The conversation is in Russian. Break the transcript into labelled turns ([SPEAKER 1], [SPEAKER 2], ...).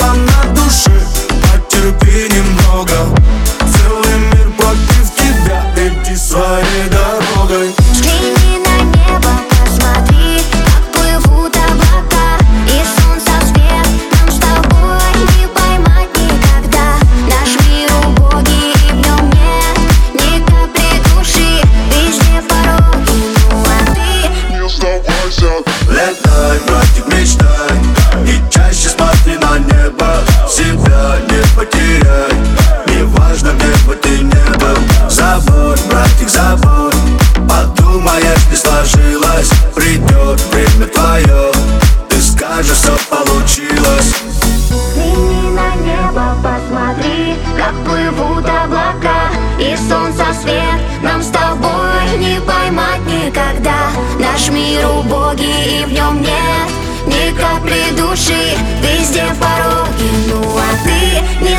[SPEAKER 1] I'm. как
[SPEAKER 2] же все получилось.
[SPEAKER 1] Ты на небо посмотри, как плывут облака И солнце свет нам с тобой не поймать никогда. Наш мир убогий и в нем нет ни капли души Везде пороги, ну а ты не